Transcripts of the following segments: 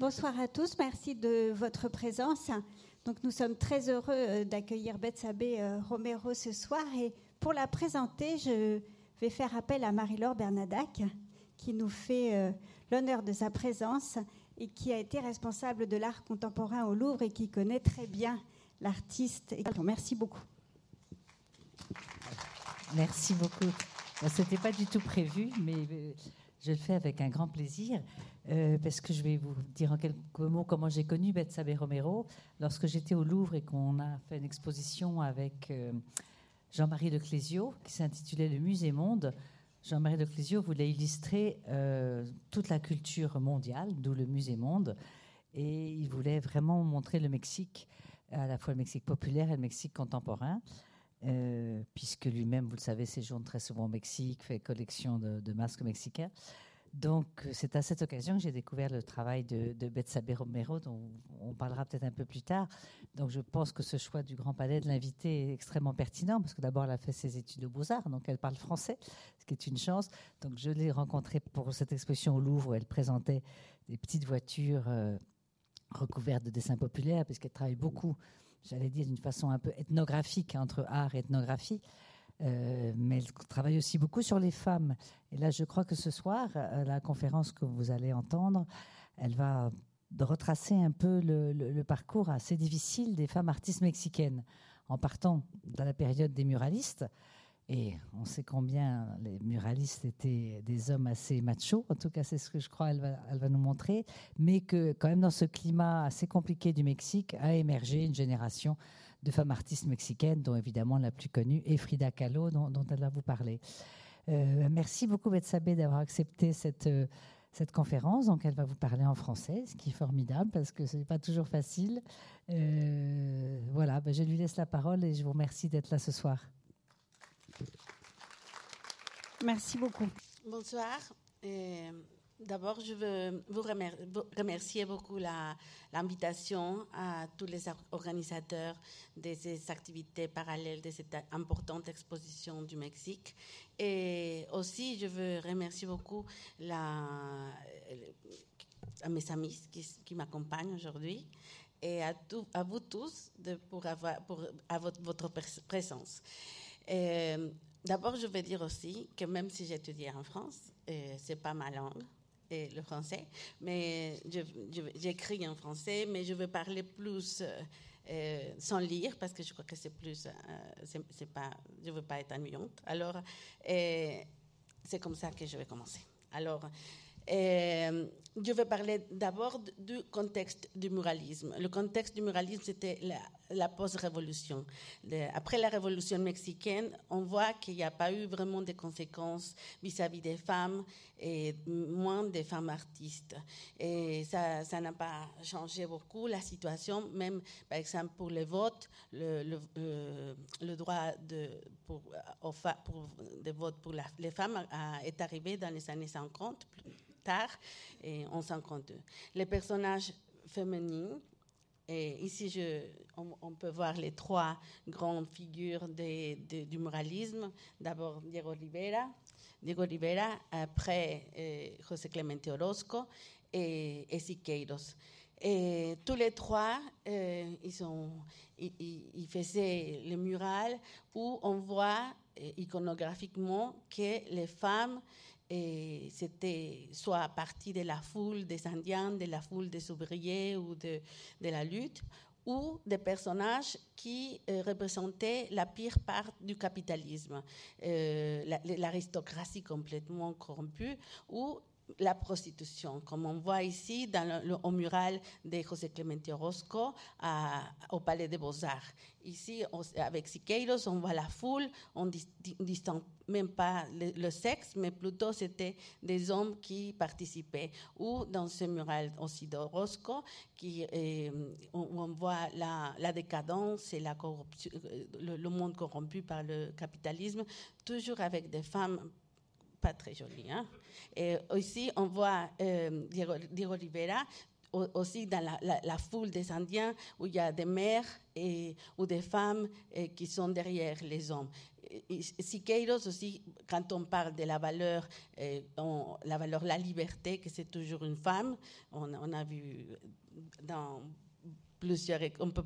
Bonsoir à tous, merci de votre présence. Donc nous sommes très heureux euh, d'accueillir Betsabé euh, Romero ce soir et pour la présenter, je vais faire appel à Marie-Laure Bernadac qui nous fait euh, l'honneur de sa présence et qui a été responsable de l'art contemporain au Louvre et qui connaît très bien l'artiste. Merci beaucoup. Merci beaucoup. Ce n'était pas du tout prévu, mais je le fais avec un grand plaisir. Euh, parce que je vais vous dire en quelques mots comment j'ai connu Betsabe Romero. Lorsque j'étais au Louvre et qu'on a fait une exposition avec euh, Jean-Marie de Clésio, qui s'intitulait Le Musée Monde, Jean-Marie de Clésio voulait illustrer euh, toute la culture mondiale, d'où le Musée Monde, et il voulait vraiment montrer le Mexique, à la fois le Mexique populaire et le Mexique contemporain. puisque lui-même, vous le savez, séjourne très souvent au Mexique, fait collection de, de masques mexicains. Donc, c'est à cette occasion que j'ai découvert le travail de, de Betsabe Romero, dont on parlera peut-être un peu plus tard. Donc, je pense que ce choix du Grand Palais de l'inviter est extrêmement pertinent, parce que d'abord, elle a fait ses études de beaux-arts, donc elle parle français, ce qui est une chance. Donc, je l'ai rencontrée pour cette exposition au Louvre, où elle présentait des petites voitures euh, recouvertes de dessins populaires, puisqu'elle travaille beaucoup, j'allais dire d'une façon un peu ethnographique, entre art et ethnographie. Euh, mais elle travaille aussi beaucoup sur les femmes. Et là, je crois que ce soir, la conférence que vous allez entendre, elle va retracer un peu le, parcours assez difficile des femmes artistes mexicaines, en partant de la période des muralistes. Et on sait combien les muralistes étaient des hommes assez machos, en tout cas c'est ce que je crois elle va, elle va nous montrer, mais que quand même dans ce climat assez compliqué du Mexique a émergé une génération de femmes artistes mexicaines, dont évidemment la plus connue est Frida Kahlo, dont, elle va vous parler. Euh, merci beaucoup, Betsabé, d'avoir accepté cette, euh, cette conférence. Donc, elle va vous parler en français, ce qui est formidable parce que ce n'est pas toujours facile. Euh, voilà, ben, je lui laisse la parole et je vous remercie d'être là ce soir. Merci beaucoup. Bonsoir. D'abord, je veux vous remercier beaucoup l'invitation à tous les organisateurs de ces activités parallèles de cette importante exposition du Mexique. Et aussi, je veux remercier beaucoup la, mes amis qui, m'accompagnent aujourd'hui et à, vous tous pour, avoir, pour à votre, votre présence. D'abord, je veux dire aussi que même si j'étudie en France, c'est pas ma langue le français, mais j'écris en français, mais je veux parler plus euh, euh, sans lire parce que je crois que c'est plus, euh, c'est pas, je veux pas être ennuyante. Alors, c'est comme ça que je vais commencer. Alors, je vais parler d'abord du contexte du muralisme. Le contexte du muralisme, c'était la, post-révolution. Après la révolution mexicaine, on voit qu'il n'y a pas eu vraiment de conséquences vis-à-vis des femmes et moins des femmes artistes. Et ça, n'a pas changé beaucoup la situation, même par exemple pour le vote, le, le, euh, le droit de vote pour les femmes est arrivé dans les années 50, et en 52. Les personnages féminins et ici, on, peut voir les trois grandes figures du muralisme. D'abord, Diego Rivera, Diego Rivera, après eh, José Clemente Orozco et, Siqueiros. Et tous les trois, eh, ils, faisaient le mural où on voit eh, iconographiquement que les femmes et c'était soit à partir de la foule des Indiens, de la foule des ouvriers ou de, de la lutte, ou des personnages qui euh, représentaient la pire part du capitalisme, euh, l'aristocratie complètement corrompue, ou la prostitution, comme on voit ici dans le, au mural de José Clemente Orozco au Palais des Beaux-Arts. Ici, avec Siqueiros, on voit la foule, on ne distingue même pas le, sexe, mais plutôt c'était des hommes qui participaient. Ou dans ce mural aussi d'Orozco, qui, où on voit la, décadence et la corruption, euh, le monde corrompu par le capitalisme, toujours avec des femmes pas très jolies. Hein? Et aussi, on voit euh, Diego, Rivera aussi dans la, foule des Indiens où il y a des mères et, ou des femmes qui sont derrière les hommes. Siqueiros aussi, quand on parle de la valeur, la valeur la liberté, que c'est toujours une femme, on, on a vu dans plusieurs, je, peux,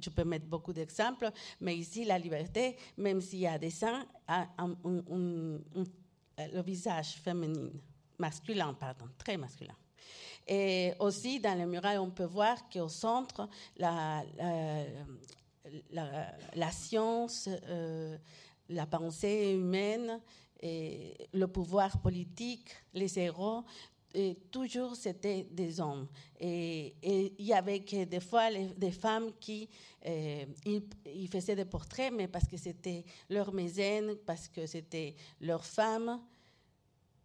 je, peux, mettre beaucoup d'exemples, mais ici, la liberté, même s'il y a des seins, a un, le visage féminin, masculin, pardon, très masculin. Et aussi, dans le mural, on peut voir qu'au centre, la, science, euh, la pensée humaine, le pouvoir politique, les héros, et toujours c'était des hommes. Et, il y avait des fois des femmes qui euh, ils, faisaient des portraits, mais parce que c'était leur mécène, parce que c'était leur femme,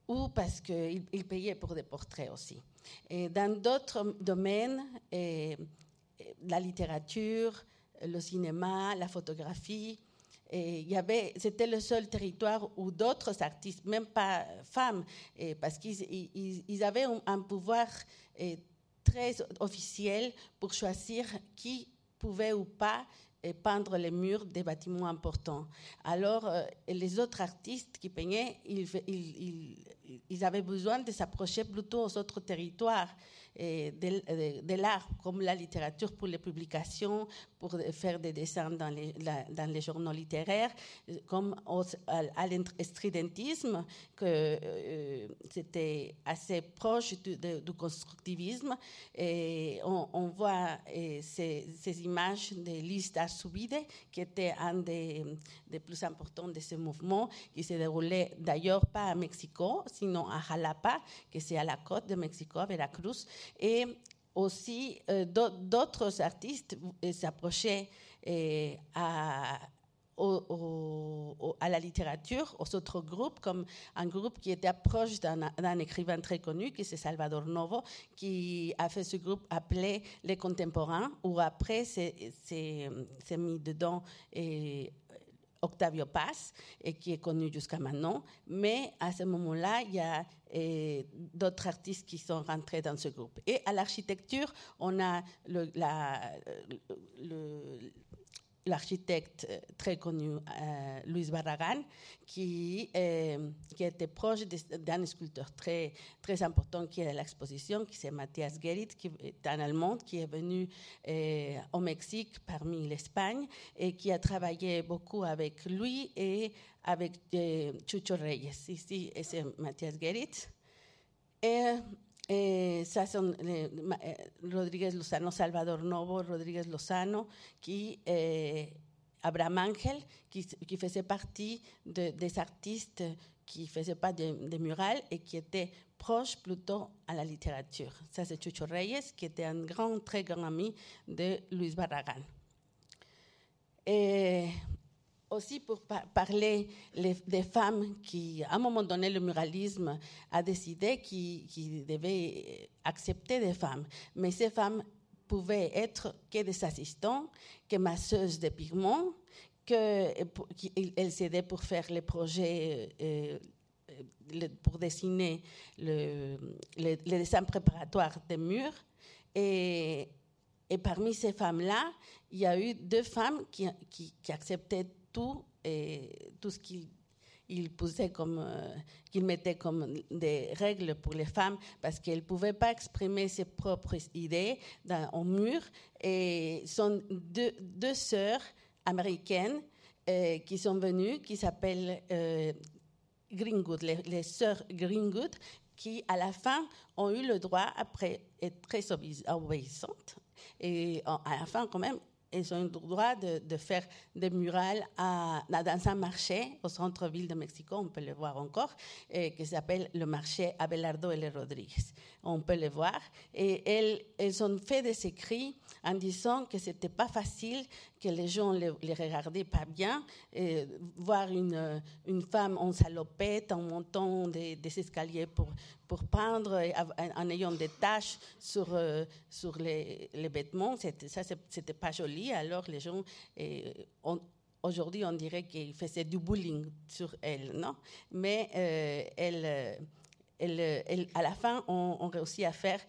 ou parce qu'ils ils payaient pour des portraits aussi. Et dans d'autres domaines, et, la littérature, le cinéma, la photographie, et il y avait, c'était le seul territoire où d'autres artistes, même pas femmes, parce qu'ils ils, avaient un, pouvoir très officiel pour choisir qui pouvait ou pas peindre les murs des bâtiments importants. Alors, euh, les autres artistes qui peignaient, ils avaient besoin de s'approcher plutôt aux autres territoires de, de, l'art, comme la littérature pour les publications, pour faire des dessins dans les, dans les journaux littéraires, comme à, l'instrudentisme, que euh, c'était assez proche du, constructivisme. Et on, voit ces, ces, images de Lista Subide, qui était un des, plus importants de ce mouvement, qui se déroulait d'ailleurs pas à Mexico, sinon à Jalapa, qui c'est à la côte de Mexico, à Veracruz. Et aussi, euh, d'autres artistes euh, s'approchaient à, la littérature, aux autres groupes, comme un groupe qui était proche d'un écrivain très connu, qui c'est Salvador Novo, qui a fait ce groupe appelé Les Contemporains, où après c'est mis dedans Octavio Paz, et qui est connu jusqu'à maintenant. Mais à ce moment-là, il y a d'autres artistes qui sont rentrés dans ce groupe. Et à l'architecture, on a le, l'architecte très connu euh, Luis Barragan, qui, euh, qui était proche d'un sculpteur très, très important qui est à l'exposition, qui c'est Matthias Gerrit, qui est un Allemand, qui est venu euh, au Mexique parmi l'Espagne et qui a travaillé beaucoup avec lui et avec Chucho Reyes. Ici, c'est Matthias Gerrit. Eh, son eh, Rodríguez Lozano, Salvador Novo, Rodríguez Lozano, qui eh, Abraham Angel, qui, faisait partie de, des artistes qui faisaient pas de, de murales et qui étaient proches plutôt à la littérature. Ça, c'est Chucho Reyes, qui était un grand, très grand ami de Luis Barragan. Et aussi pour parler des femmes qui, à un moment donné, le muralisme a décidé qu'il devait accepter des femmes. Mais ces femmes pouvaient être que des assistants, que masseuses de pigments, qu'elles s'aidaient pour faire les projets, euh, euh, pour dessiner le, les, dessins préparatoires des murs. Et, parmi ces femmes-là, il y a eu deux femmes qui acceptaient tout, et tout ce qu'il il comme, euh, qu'il mettait comme des règles pour les femmes parce qu'elles ne pouvaient pas exprimer ses propres idées au mur. Et sont deux, deux sœurs américaines euh, qui sont venues, qui s'appellent euh, Greenwood, les, les sœurs Greenwood, qui à la fin ont eu le droit, après être très obéissantes, et à la fin quand même, ils ont le droit de, faire des murales dans un marché au centre-ville de Mexico, on peut le voir encore, qui s'appelle le marché Abelardo L. Rodriguez. On peut le voir. Et elles, elles ont fait des écrits en disant que c'était pas facile, que les gens les, les regardaient pas bien, et voir une, une femme en salopette en montant des, escaliers pour, pour peindre en ayant des taches sur, euh, sur les, les vêtements, ça c'était pas joli. Alors les gens, aujourd'hui on dirait qu'ils faisaient du bullying sur elle, non? Mais euh, elle, elle, elle, à la fin, on réussit à faire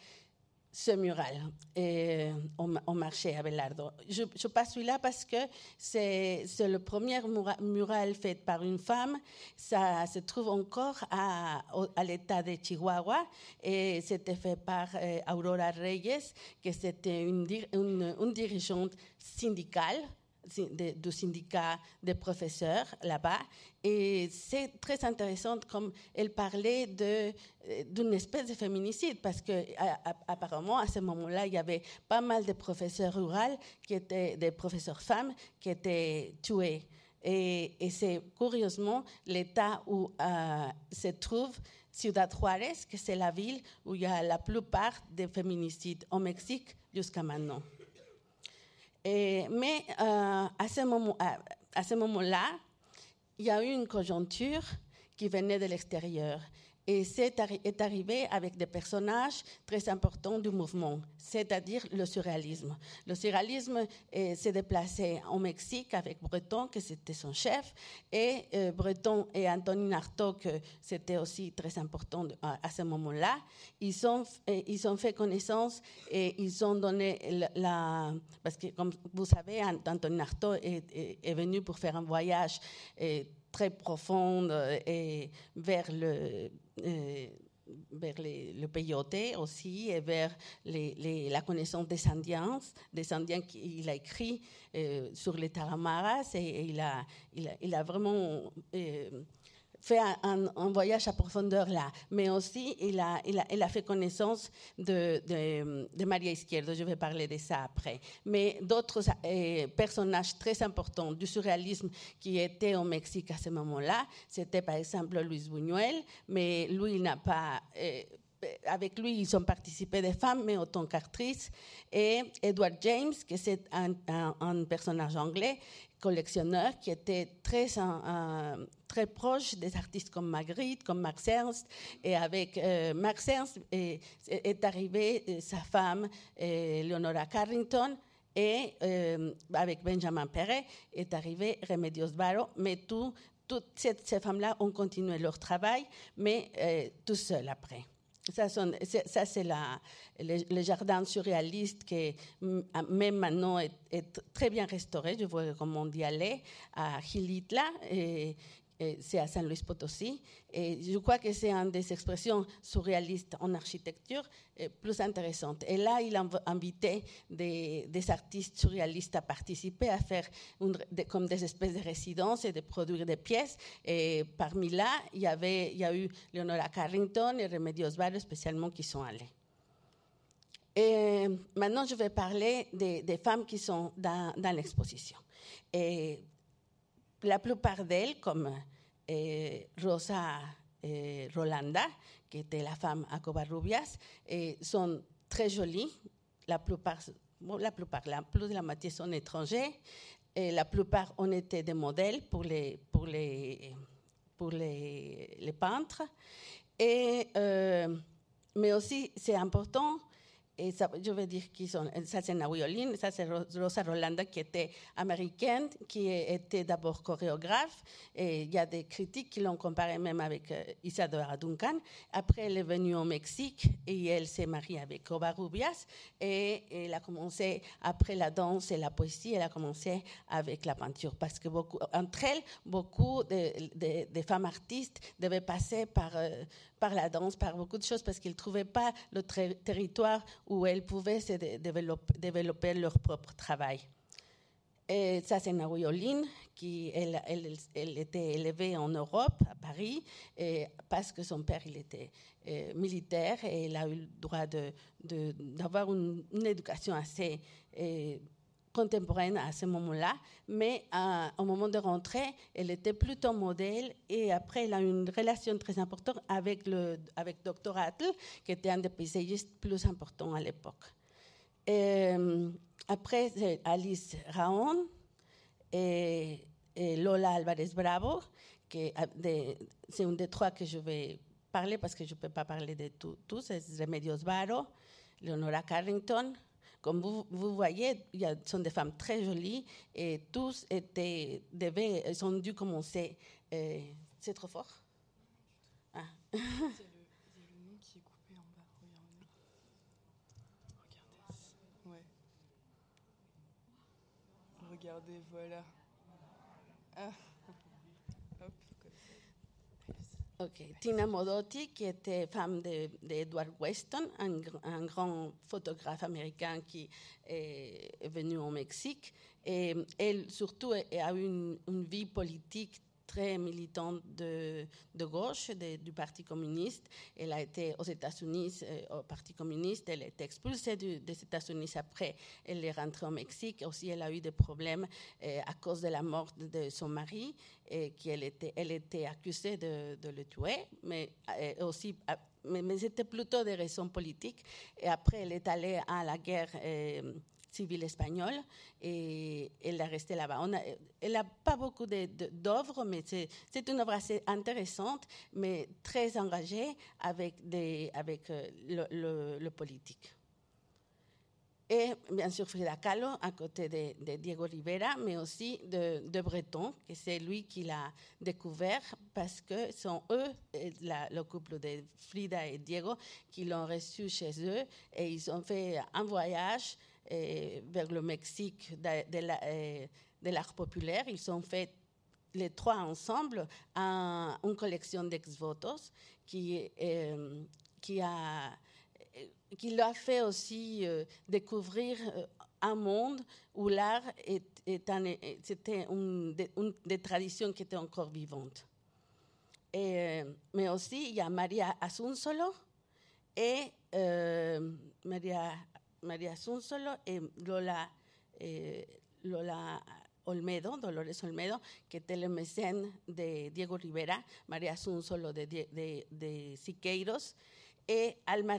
ce mural et, au, au, marché Abelardo. Je, je passe celui-là parce que c'est le premier mural fait par une femme. Ça se trouve encore à, à l'État de Chihuahua et c'était fait par euh, Aurora Reyes, qui était une, une dirigeante syndicale de, du syndicat des professeurs là-bas. Et c'est très intéressant comme elle parlait d'une espèce de féminicide, parce que apparemment à ce moment-là, il y avait pas mal de professeurs ruraux, qui étaient des professeurs femmes, qui étaient tués. Et, et c'est curieusement l'état où euh, se trouve Ciudad Juárez, que c'est la ville où il y a la plupart des féminicides au Mexique jusqu'à maintenant. Mais euh, à ce moment-là, moment il y a eu une conjoncture qui venait de l'extérieur. Et c'est est arrivé avec des personnages très importants du mouvement, c'est-à-dire le surréalisme. Le surréalisme eh, s'est déplacé au Mexique avec Breton, que c'était son chef, et euh, Breton et Antonin Artaud, que c'était aussi très important à, ce moment-là. Ils ont, eh, ils ont fait connaissance et ils ont donné la, parce que comme vous savez, Antonin Artaud est, venu pour faire un voyage très profonde et vers le euh, vers les, le aussi et vers les, la connaissance des Indiens, des Indiens qu'il a écrit euh, sur les Taramaras et, il, a, il, a, vraiment euh, fait un, voyage à profondeur là, mais aussi il a, il a, il a fait connaissance de, de, de, Maria Izquierdo, je vais parler de ça après. Mais d'autres euh, personnages très importants du surréalisme qui étaient au Mexique à ce moment-là, c'était par exemple Luis Buñuel, mais lui, il n'a pas... Euh, avec lui, ils ont participé des femmes, mais autant qu'actrices, et Edward James, qui c'est un, un, un, personnage anglais collectionneur qui était très, très proche des artistes comme Magritte, comme Max Ernst. Et avec euh, Max Ernst est, arrivée euh, sa femme, euh, Leonora Carrington, et euh, avec Benjamin Perret est arrivé Remedios Varo. Mais tout, toutes ces, ces femmes-là ont continué leur travail, mais tout seul après. Ça, c'est le, jardin surréaliste qui, même maintenant, est, très bien restauré. Je vois comment on y aller à Gilitla. C'est à San Luis Potosí. Et je crois que c'est une des expressions surréalistes en architecture plus intéressantes. Et là, il a invité des, artistes surréalistes à participer, à faire comme des espèces de résidences et de produire des pièces. Et parmi là, il y, avait, il y a eu Leonora Carrington et Remedios Varo spécialement qui sont allés. Et maintenant, je vais parler des, femmes qui sont dans, l'exposition. La plupart d'elles, comme eh, Rosa eh, Rolanda, qui était la femme à Covarrubias, eh, sont très jolies. La plupart, la plupart, la plus de la moitié sont étrangers. Et la plupart ont été des modèles pour les, pour les, pour les, les peintres. Et, euh, mais aussi, c'est important et je vais dire qui sont. Ça, c'est Naomi ça, c'est Rosa Rolanda, qui était américaine, qui était d'abord chorégraphe. Et il y a des critiques qui l'ont comparée même avec euh, Isadora Duncan. Après, elle est venue au Mexique et elle s'est mariée avec Covarrubias. Et elle a commencé, après la danse et la poésie, elle a commencé avec la peinture. Parce que beaucoup, entre elles, beaucoup de femmes artistes devaient passer par. Euh, par la danse, par beaucoup de choses, parce qu'ils ne trouvaient pas le territoire où elles pouvaient se développer, leur propre travail. Et ça, c'est Naoui Olin, qui elle, était élevée en Europe, à Paris, parce que son père il était euh, militaire et elle a eu le droit d'avoir une, éducation assez euh, contemporaine à ce moment-là, mais à, au moment de rentrer, elle était plutôt modèle et après, elle a une relation très importante avec, le, avec Dr. Atl, qui était un des paysagistes plus importants à l'époque. après, c'est Alice Raon et, Lola Alvarez Bravo, c'est un des trois que je vais parler parce que je ne peux pas parler de tous, c'est Remedios Varo, Leonora Carrington, comme vous, vous voyez, il y a, sont des femmes très jolies et tous étaient, devaient, elles ont dû commencer. Euh, c'est trop fort ah. Regardez. Regardez, voilà. Ah. Tina Modotti, qui était femme d'Edward Weston, un, grand photographe américain qui est, venu au Mexique. Et elle, surtout, a eu une vie politique très militante de, gauche du Parti communiste. Elle a été aux États-Unis euh, au Parti communiste. Elle a été expulsée des États-Unis après. Elle est rentrée au Mexique. Aussi, elle a eu des problèmes euh, à cause de la mort de son mari, et qu'elle était, elle était accusée de, le tuer, mais euh, aussi mais, mais c'était plutôt des raisons politiques. Et après, elle est allée à la guerre civile espagnole et elle est restée là-bas. elle n'a pas beaucoup d'œuvres, mais c'est une œuvre assez intéressante, mais très engagée avec, euh, le, politique. Et bien sûr Frida Kahlo à côté de, Diego Rivera, mais aussi de, Breton, que c'est lui qui l'a découvert parce que sont eux, le couple de Frida et Diego, qui l'ont reçu chez eux et ils ont fait un voyage vers le Mexique de, l'art populaire. Ils ont fait les trois ensemble une collection d'ex-votos qui, euh, qui, a, qui l'a fait aussi euh, découvrir euh, un monde où l'art c'était une, des traditions qui étaient encore vivantes. Et, mais aussi, il y a Maria Asunsolo et Maria María Sunsolo y Lola, eh, Lola Olmedo, Dolores Olmedo, que es el mecén de Diego Rivera, María Sunsolo de, de, de Siqueiros, y Alma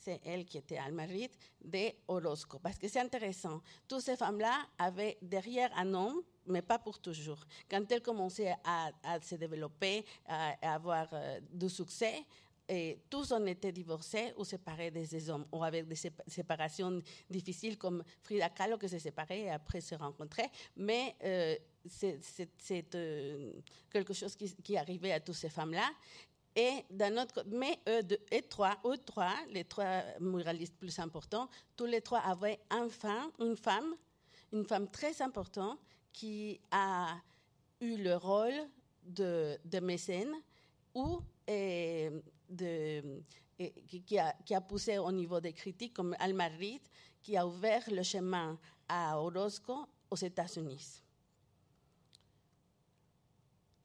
c'est elle qui était Alma Reed, de Orozco. Parce que c'est intéressant. Toutes ces femmes-là avaient derrière un homme, mais pas pour toujours. Quand elles commençaient à, se développer, à, à avoir euh, du succès, et tous ont été divorcés ou séparés des hommes, ou avec des séparations difficiles comme Frida Kahlo qui s'est séparée et après se rencontrait. Mais euh, c'est quelque chose qui, qui arrivait à toutes ces femmes-là. Et d'un autre mais eux, et trois, eux trois, les trois muralistes plus importants, tous les trois avaient femme, une femme, une femme très importante qui a eu le rôle de, de mécène ou de, qui, a, poussé au niveau des critiques, comme Alma Reed, qui a ouvert le chemin à Orozco aux États-Unis.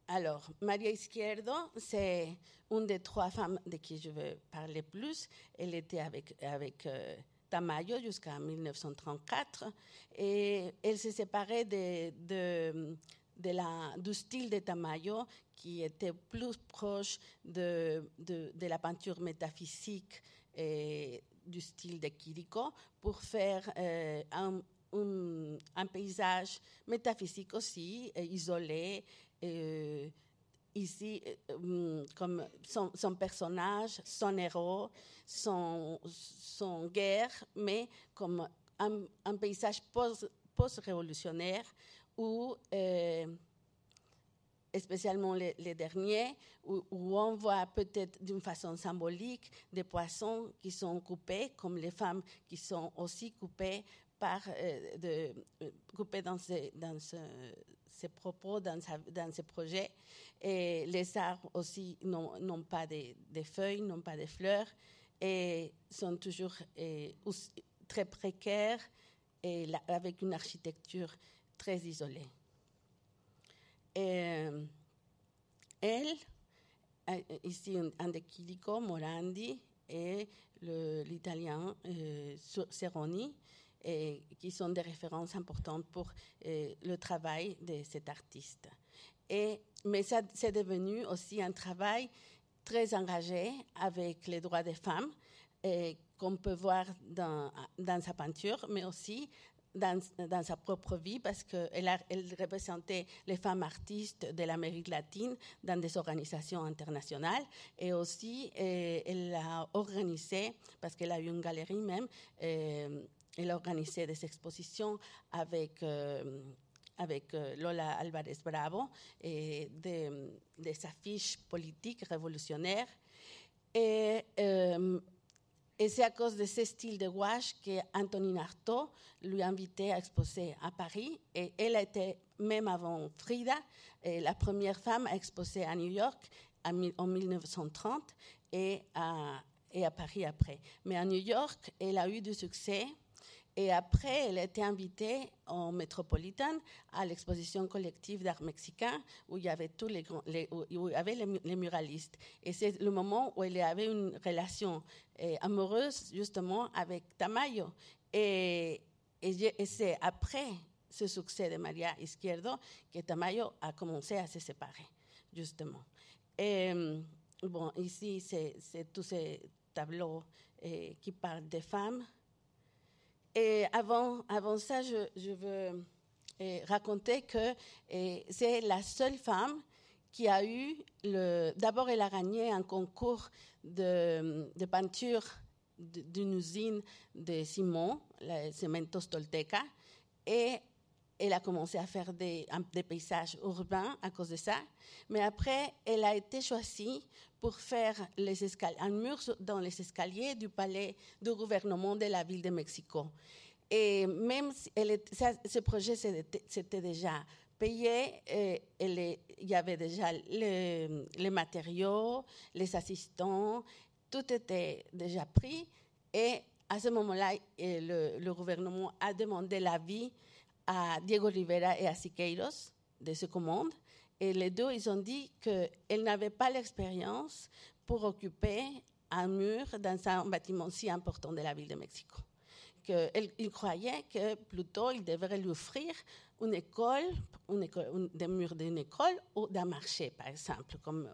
Alors, Maria Izquierdo, c'est une des trois femmes de qui je veux parler plus. Elle était avec, euh, Tamayo jusqu'en 1934 et elle s'est séparée de, de la, du style de Tamayo qui était plus proche de, de, la peinture métaphysique et du style de Kiriko pour faire euh, un, un, paysage métaphysique aussi, euh, isolé. Euh, ici, euh, comme son, son, personnage, son héros, son, son guerre, mais comme un, paysage post-révolutionnaire où euh, spécialement les, derniers, où, on voit peut-être d'une façon symbolique des poissons qui sont coupés, comme les femmes qui sont aussi coupées par euh, euh, coupées dans ces, propos, dans, sa, dans ces projets. Et les arbres aussi n'ont pas de, de, feuilles, n'ont pas de fleurs, et sont toujours très précaires et avec une architecture très isolée. Elle, ici un de Chilico, Morandi et l'italien euh, Serroni, et, qui sont des références importantes pour le travail de cet artiste. Et, mais c'est devenu aussi un travail très engagé avec les droits des femmes, qu'on peut voir dans, dans, sa peinture, mais aussi dans, sa propre vie parce qu'elle elle représentait les femmes artistes de l'Amérique latine dans des organisations internationales et aussi euh, elle a organisé, parce qu'elle a eu une galerie même, euh, elle a organisé des expositions avec, euh, avec Lola Alvarez Bravo et des, affiches politiques révolutionnaires. Et Et c'est à cause de ce style de gouache qu'Antonine Artaud lui a invité à exposer à Paris. Et elle était, même avant Frida, eh, la première femme à exposer à New York en 1930 et à, et à Paris après. Mais à New York, elle a eu du succès. Et après, elle a été invitée au Metropolitan à l'exposition collective d'art mexicain où il y avait tous les, où il y avait les, muralistes. Et c'est le moment où elle avait une relation eh, amoureuse justement avec Tamayo. Et, et, c'est après ce succès de Maria Izquierdo que Tamayo a commencé à se séparer, justement. Bon, ici, c'est tous ces tableaux eh, qui parlent des femmes. Et avant, avant ça, je, je veux eh, raconter que eh, c'est la seule femme qui a eu le. D'abord, elle a gagné un concours de, de peinture d'une usine de Simon, la Cementos Tolteca, et elle a commencé à faire des, paysages urbains à cause de ça. Mais après, elle a été choisie pour faire les un mur dans les escaliers du palais du gouvernement de la ville de Mexico. Et même si ce projet s'était déjà payé, il y avait déjà les, matériaux, les assistants, tout était déjà pris. Et à ce moment-là, le, gouvernement a demandé l'avis à Diego Rivera et à Siqueiros de ce commande. Et les deux, ils ont dit qu'elles n'avaient pas l'expérience pour occuper un mur dans un bâtiment si important de la ville de Mexico. Qu'ils croyaient que plutôt ils devraient lui offrir une école, une école des murs d'une école ou d'un marché, par exemple, comme,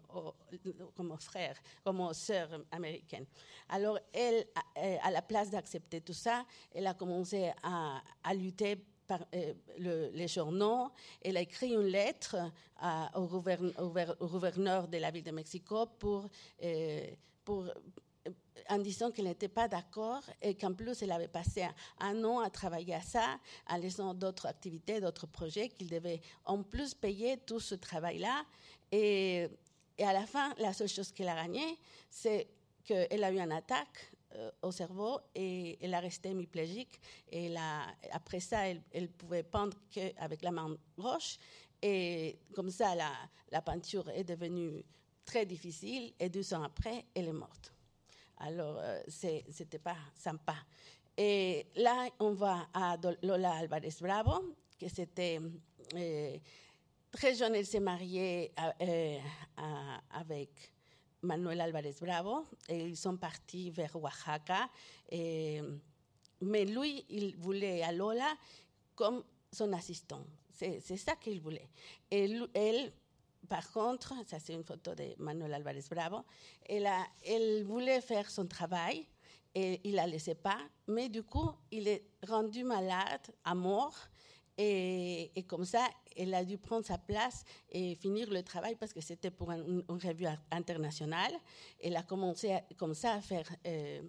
comme aux frères, comme aux sœurs américaines. Alors, elle, à la place d'accepter tout ça, elle a commencé à, à lutter euh, le, les journaux. Elle a écrit une lettre au, gouverne, au, au, gouverneur de la ville de Mexico pour, euh, pour en disant qu'elle n'était pas d'accord et qu'en plus elle avait passé un, an à travailler à ça, en laissant d'autres activités, d'autres projets, qu'il devait en plus payer tout ce travail-là. Et, et, à la fin, la seule chose qu'elle a gagnée, c'est qu'elle a eu une attaque euh, au cerveau et elle a resté hémiplégique. Et après ça, elle, elle pouvait peindre qu'avec la main gauche. Et comme ça, la, la peinture est devenue très difficile et deux ans après, elle est morte. Alors, euh, c'était pas sympa. Et là, on va à Lola Alvarez Bravo, que c'était euh, très jeune, elle s'est mariée euh, avec Manuel Alvarez Bravo, et ils sont partis vers Oaxaca. Et, mais lui, il voulait à Lola comme son assistant. C'est ça qu'il voulait. Et elle, par contre, ça c'est une photo de Manuel Alvarez Bravo, elle, voulait faire son travail et il la laissait pas, mais du coup, il est rendu malade à mort et, comme ça, elle a dû prendre sa place et finir le travail parce que c'était pour un, une, revue internationale. Elle a commencé à, comme ça à faire euh,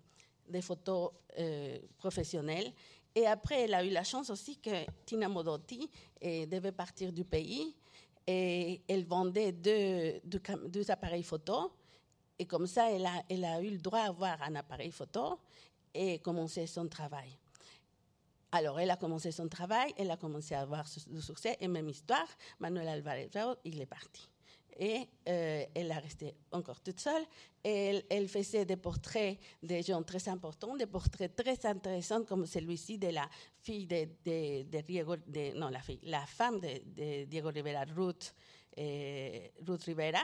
des photos euh, professionnelles. Et après, elle a eu la chance aussi que Tina Modotti euh, devait partir du pays et elle vendait deux, deux, appareils photo. Et comme ça, elle a, elle a eu le droit d'avoir un appareil photo et commencer son travail. Alors, elle a commencé son travail, elle a commencé à avoir du succès, et même histoire, Manuel Alvarez, il est parti. Et euh, elle a resté encore toute seule. Elle, faisait des portraits de gens très importants, des portraits très intéressants, comme celui-ci de la fille de, Diego, non, la femme de, de Diego Rivera, Ruth, eh, Ruth Rivera,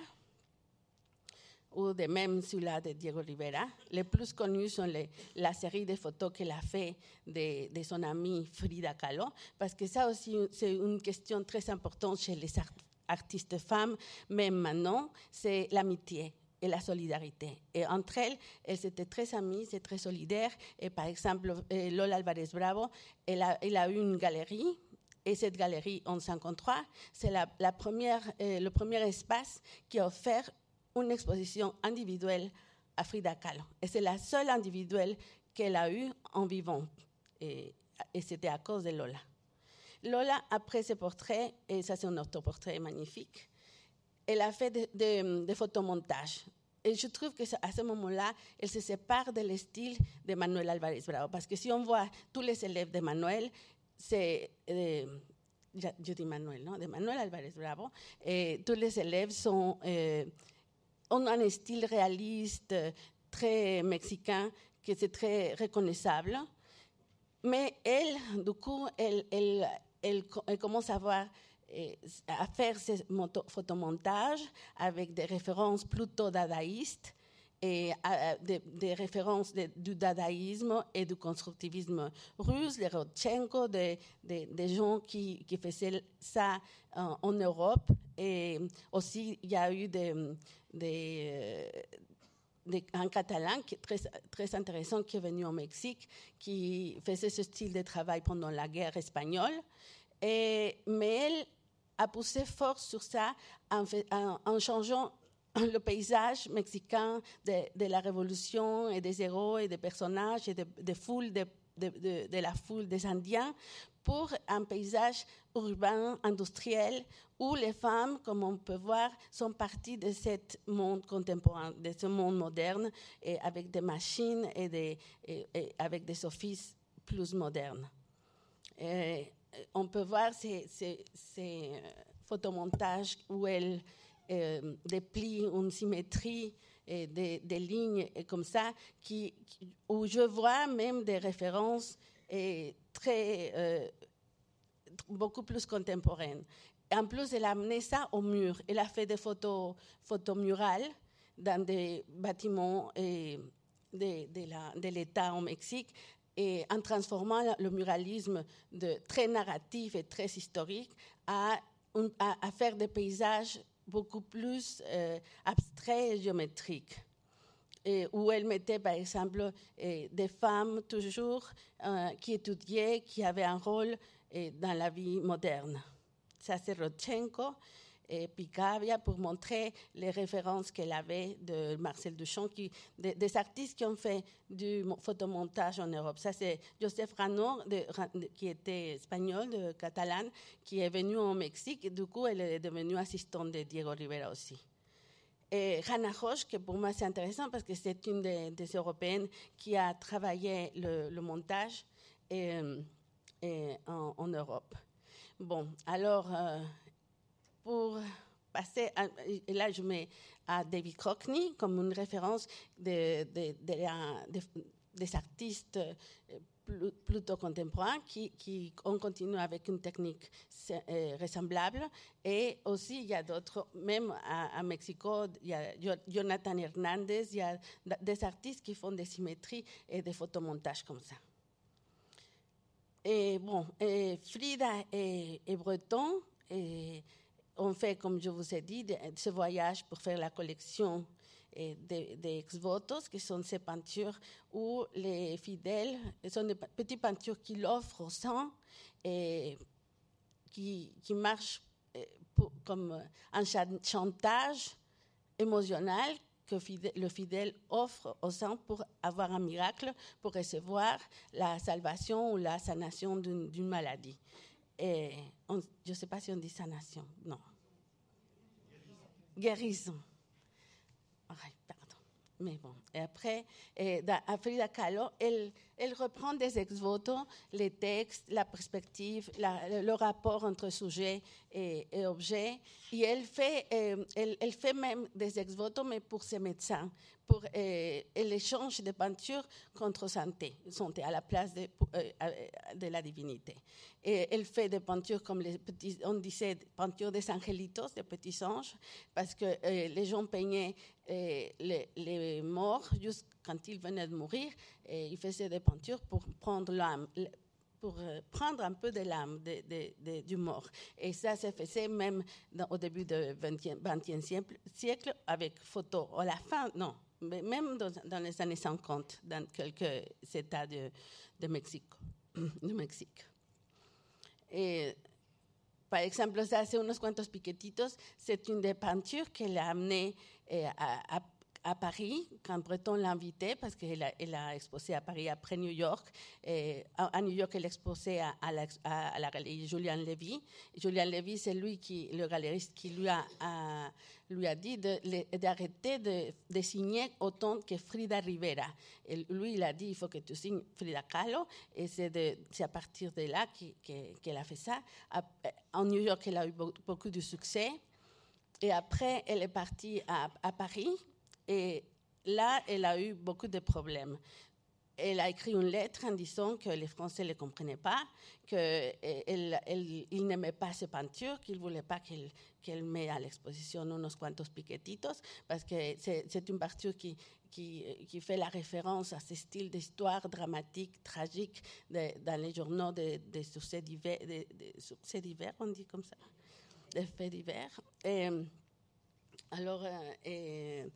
ou de même celui-là de Diego Rivera. Les plus connus sont les, la série de photos qu'elle a fait de, de, son amie Frida Kahlo, parce que ça aussi, c'est une question très importante chez les art artistes femmes, même maintenant, c'est l'amitié et la solidarité. Et entre elles, elles étaient très amies, c'est très solidaires. Et par exemple, Lola Alvarez Bravo, elle a, elle a eu une galerie et cette galerie en 53, c'est la, la euh, le premier espace qui a offert une exposition individuelle à Frida Kahlo. Et c'est la seule individuelle qu'elle a eue en vivant. Et, c'était à cause de Lola. Lola, après ce portrait, et ça c'est un autoportrait magnifique, elle a fait des de, de photomontages et je trouve que à ce moment-là, elle se sépare de style de Manuel Álvarez Bravo. Parce que si on voit tous les élèves de Manuel, c'est. Euh, je dis Manuel, non De Manuel Álvarez Bravo. Et tous les élèves sont, euh, ont un style réaliste, très mexicain, que c'est très reconnaissable. Mais elle, du coup, elle, commence à à faire ces photomontages avec des références plutôt dadaïstes et des, références du dadaïsme et du constructivisme russe, les Rodchenko, des, gens qui, faisaient ça en, Europe. Et aussi, il y a eu un Catalan qui très, intéressant qui est venu au Mexique, qui faisait ce style de travail pendant la guerre espagnole. Et, mais elle, a poussé fort sur ça en, changeant le paysage mexicain de, la révolution et des héros et des personnages et des foules de, de, la foule des Indiens pour un paysage urbain, industriel, où les femmes, comme on peut voir, sont parties de ce monde contemporain, de ce monde moderne, et avec des machines et, des, et, avec des offices plus modernes. Euh, on peut voir ces, euh, photomontages où elle euh, déplie une symétrie et des, lignes et comme ça, où je vois même des références très, beaucoup plus contemporaines. En plus, elle a amené ça au mur. Elle a fait des photos, murales dans des bâtiments de, l'État au Mexique en transformant le muralisme de très narratif et très historique à, faire des paysages beaucoup plus euh, abstraits et géométriques. Et où elle mettait, par exemple, euh, des femmes toujours euh, qui étudiaient, qui avaient un rôle dans la vie moderne. Ça, c'est Rodchenko et Picabia pour montrer les références qu'elle avait de Marcel Duchamp, des, artistes qui ont fait du photomontage en Europe. Ça, c'est Joseph Rano, qui était espagnol, catalan, qui est venu au Mexique du coup, elle est devenue assistante de Diego Rivera aussi. Et Hannah Roche, que pour moi c'est intéressant parce que c'est une des, Européennes qui a travaillé le, montage en, Europe. Bon, alors, euh, pour passer, et là je mets à David Crockney comme une référence de, des artistes euh, plutôt contemporains qui, qui, ont continué avec une technique euh, ressemblable. Et aussi, il y a d'autres, même à, Mexico, il y a Jonathan Hernandez, il y a des artistes qui font des symétries et des photomontages comme ça. Et bon, Frida et Breton, et, on fait, comme je vous ai dit, ce voyage pour faire la collection eh, des, ex-votos, qui sont ces peintures où les fidèles, ce sont des petites peintures qu'il offre au sang et qui, marchent eh, comme un chantage émotionnel que le fidèle offre au sang pour avoir un miracle, pour recevoir la salvation ou la sanation d'une maladie. Et je ne sais pas si on dit sanation, non. Guérison. pardon. Mais bon, et après, et, Frida Kahlo, elle, reprend des ex-voto, les textes, la perspective, le rapport entre sujet et, objet, et elle fait, euh, elle, elle, fait même des ex-voto, mais pour ses médecins, pour l'échange de peintures contre santé, santé à la place de, de, la divinité. Et elle fait des peintures comme les petits, on disait peintures des angelitos, des petits anges, parce que les gens peignaient les, les, morts juste quand ils venaient de mourir, et ils faisaient des peintures pour prendre l'âme pour prendre un peu de l'âme de, du mort. Et ça se faisait même au début du XXe siècle avec photos. À la fin, non, même dans, les années 50, dans quelques États de, de Mexique. De Mexique. Et, par exemple, ça, hace unos cuantos piquetitos, c'est une des peintures qu'elle a amené eh, à, à Paris, quand Breton l'a invité, parce qu'elle a, exposé à Paris après New York. À, New York, elle exposait à, la, galerie Julian Levy. Julian Levy, c'est lui, qui, le galeriste, qui lui a, lui a dit d'arrêter de, de, signer autant que Frida Rivera. Lui, il a dit il faut que tu signes Frida Kahlo. Et c'est à partir de là qu'elle a fait ça. En New York, elle a eu beaucoup de succès. Et après, elle est partie à, à Paris et là, elle a eu beaucoup de problèmes. Elle a écrit une lettre en disant que les Français ne le comprenaient pas, qu'il elle, n'aimait pas ses peintures, qu'il ne voulait pas qu'elle qu mette à l'exposition unos cuantos piquetitos, parce que c'est une peinture qui, fait la référence à ce style d'histoire dramatique, tragique dans les journaux de, de succès divers, on dit comme ça, des faits divers. Alors, euh,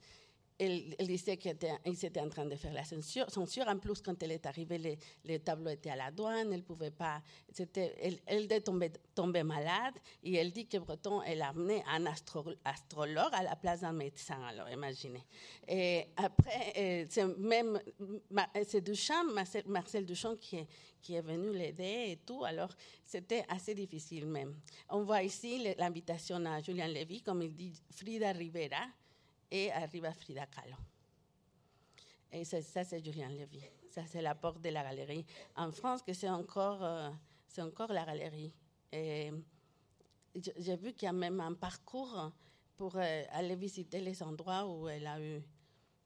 elle, disait qu'il était en train de faire la censure. En plus, quand elle est arrivée, les, les tableaux étaient à la douane, elle pouvait pas. Elle, elle est tombée, malade et elle dit que Breton, elle a amené un astrologue à la place d'un médecin. Alors, imaginez. Et après, c'est même Marcel Duchamp, qui est, qui est venu l'aider et tout. Alors, c'était assez difficile même. On voit ici l'invitation à Julien Lévy, comme il dit, Frida Rivera et arriva Frida Kahlo. Et ça, c'est Julien Lévy. Ça, c'est la porte de la galerie. En France, que c'est encore, euh, encore la galerie. Et j'ai vu qu'il y a même un parcours pour euh, aller visiter les endroits où elle a eu,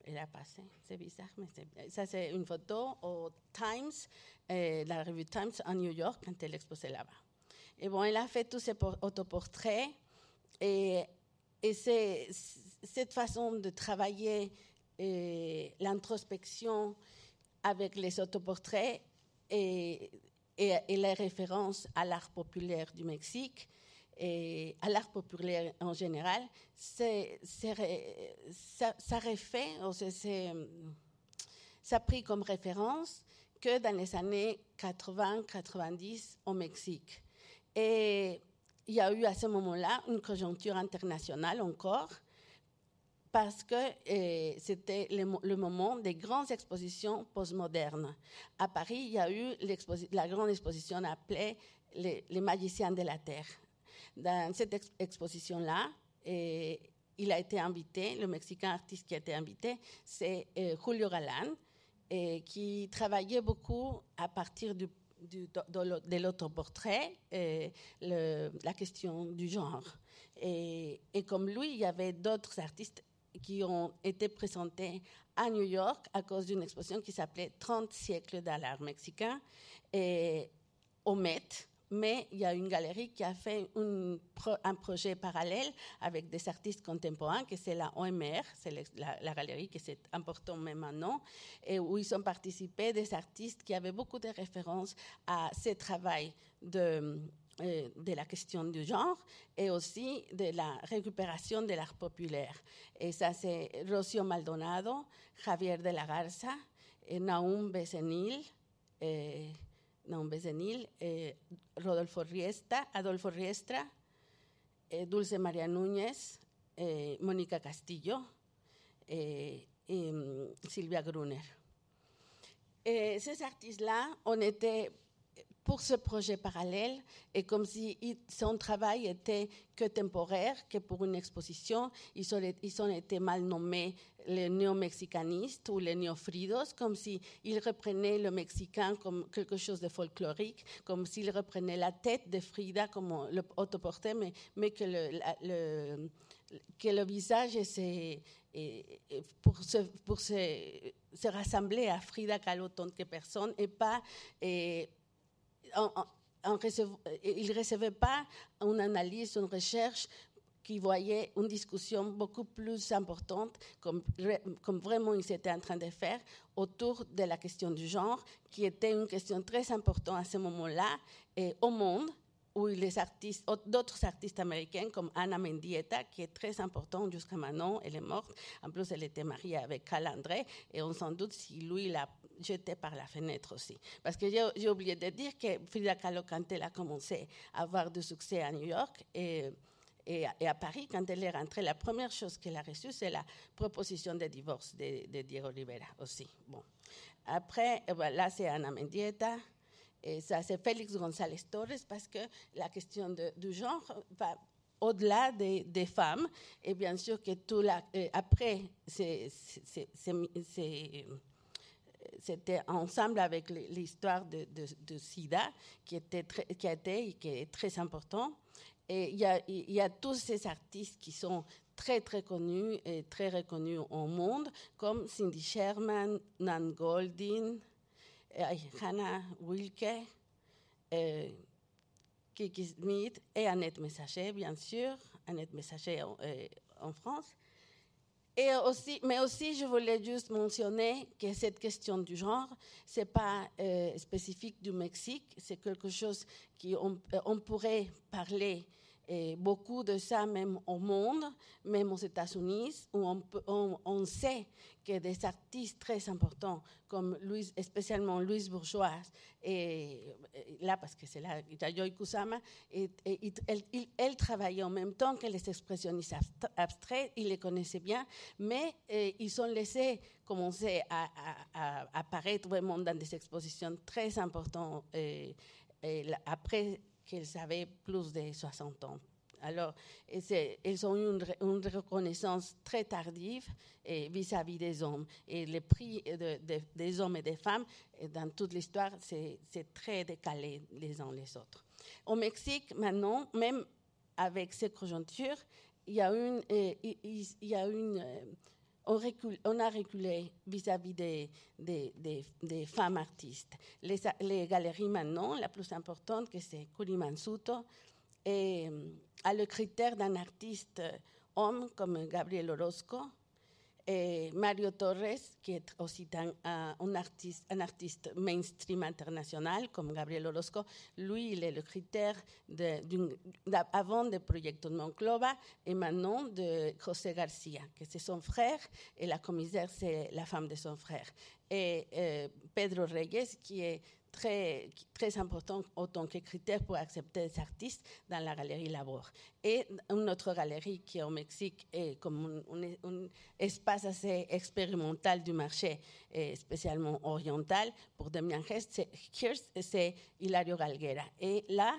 elle a passé. C'est bizarre, mais ça, c'est une photo au Times, euh, la revue Times à New York, quand elle exposait là-bas. Et bon, elle a fait tous ses autoportraits et, et c'est cette façon de travailler l'introspection avec les autoportraits et, les références à l'art populaire du Mexique et à l'art populaire en général, ça refait, ça a pris comme référence que dans les années 80-90 au Mexique. Et il y a eu à ce moment-là une conjoncture internationale encore parce que eh, c'était le, moment des grandes expositions postmodernes. À Paris, il y a eu la grande exposition appelée les, magiciens de la Terre. Dans cette exposition-là, eh, il a été invité, le Mexicain artiste qui a été invité, c'est eh, Julio Galán, qui travaillait beaucoup à partir du, de l'autoportrait, la question du genre. Et, comme lui, il y avait d'autres artistes qui ont été présentés à New York à cause d'une exposition qui s'appelait 30 siècles d'art mexicain et au Met. Mais il y a une galerie qui a fait un projet parallèle avec des artistes contemporains, que c'est la OMR, c'est la, galerie qui est importante même maintenant, et où ils ont participé des artistes qui avaient beaucoup de références à ce travail de, euh, de la question du genre et aussi de la récupération de l'art populaire. Et ça, c'est Rocio Maldonado, Javier de la Garza, Naum eh, Naum Bezenil eh, Rodolfo Riesta, Adolfo Riestra, eh, Dulce María Núñez, Mónica Castillo et mm, Gruner. Et ces artistes-là ont été pour ce projet parallèle et comme si son travail était que temporaire, que pour une exposition, ils ont, été mal nommés les néo-mexicanistes ou les néofridos, comme s'ils reprenaient le mexicain comme quelque chose de folklorique, comme s'ils reprenaient la tête de Frida comme le autoportrait, mais, mais que, le, visage pour, se, pour se, se, rassembler à Frida Kahlo tant que personne et pas... Et, il ne recevait pas une analyse, une recherche qui voyait une discussion beaucoup plus importante, comme, vraiment ils étaient en train de faire, autour de la question du genre, qui était une question très importante à ce moment-là et au monde, où les artistes, d'autres artistes américains comme Anna Mendieta, qui est très importante jusqu'à maintenant, elle est morte. En plus, elle était mariée avec Cal André, et on s'en doute si lui l'a jeté par la fenêtre aussi. Parce que j'ai oublié de dire que Frida Kahlo, quand elle a commencé à avoir du succès à New York, et Et, à Paris, quand elle est rentrée, la première chose qu'elle a reçue, c'est la proposition de divorce de, Diego Rivera aussi. Bon. Après, là, c'est Ana Mendieta. Et ça, c'est Félix González Torres, parce que la question du genre va au-delà des, femmes. Et bien sûr que tout la, euh, après, c'était ensemble avec l'histoire de, SIDA, qui, était très, qui a été et qui est très important. Et il y, a, il y a tous ces artistes qui sont très très connus et très reconnus au monde, comme Cindy Sherman, Nan Goldin, Hannah Wilke, euh, Kiki Smith et Annette Messager, bien sûr, Annette Messager euh, en France. Mais aussi, je voulais juste mentionner que cette question du genre, ce n'est pas euh, spécifique du Mexique, c'est quelque chose qu'on on pourrait parler et beaucoup de ça même au monde, même aux États-Unis, où on, sait que des artistes très importants, comme Louis, spécialement Louise Bourgeois, là, parce que c'est là, Yayoi Kusama, et, et, elle, travaillait en même temps que les expressionnistes abstraits, ils les connaissaient bien, mais et, ils ont laissé commencer à, apparaître vraiment dans des expositions très importantes et, après qu'ils avaient plus de 60 ans. Alors, ils ont eu une, une, reconnaissance très tardive vis-à-vis -vis des hommes. Et les prix de, de, des hommes et des femmes, dans toute l'histoire, c'est très décalé les uns les autres. Au Mexique, maintenant, même avec ces conjonctures, il y a une, il y a une on, a reculé vis-à-vis des, femmes artistes. Les, galeries maintenant, la plus importante, que c'est Kurimansuto, et a le critère d'un artiste homme comme Gabriel Orozco, et Mario Torres, qui est aussi un, artiste, mainstream international comme Gabriel Orozco, lui, il est le critère de, de, avant de Proyecto Monclova et maintenant de José Garcia, que c'est son frère, et la commissaire, c'est la femme de son frère. Et euh, Pedro Reyes, qui est très, très important autant que critère pour accepter des artistes dans la galerie Labor. Et une autre galerie qui est au Mexique est comme un, un, espace assez expérimental du marché, et spécialement oriental, pour Damien Hirst, c'est Hilario Galguera. Et là,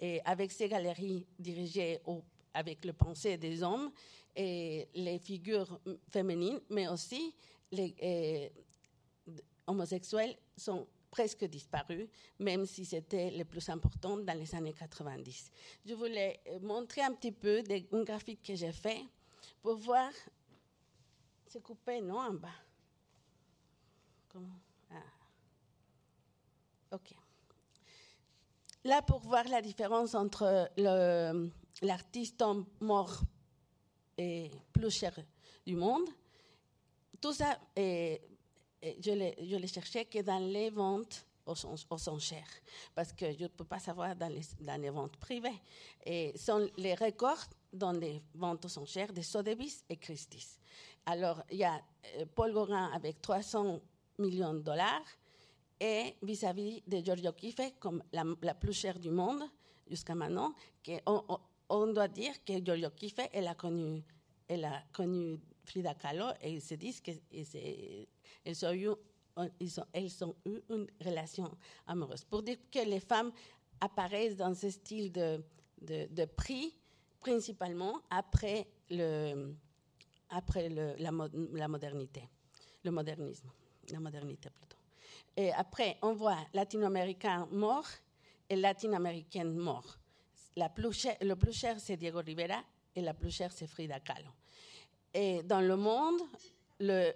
et avec ces galeries dirigées au, avec le pensée des hommes, et les figures féminines, mais aussi les homosexuels sont presque disparu, même si c'était le plus important dans les années 90. Je voulais euh, montrer un petit peu un graphique que j'ai fait pour voir. C'est coupé, non, en bas? Ah. Ok. Là, pour voir la différence entre l'artiste mort et plus cher du monde, tout ça est je les, je les cherchais que dans les ventes aux, enchères, parce que je ne peux pas savoir dans les, ventes privées. Et sont les records dans les ventes aux enchères de Sotheby's et Christie's. Alors, il y a euh, Paul Gauguin avec 300 millions de dollars et vis-à-vis -vis de Giorgio Kife comme la, plus chère du monde jusqu'à maintenant, on, on, doit dire que Giorgio Kife, elle a connu, elle a connu Frida Kahlo et ils se disent que elles ont eu, ils ont, elles ont eu une relation amoureuse. Pour dire que les femmes apparaissent dans ce style de, prix, principalement après, le, après le, la, modernité, le modernisme, la modernité plutôt. Et après, on voit latino-américain mort et latino-américaine mort. La plus chère, le plus cher, c'est Diego Rivera et la plus chère, c'est Frida Kahlo. Et dans le monde,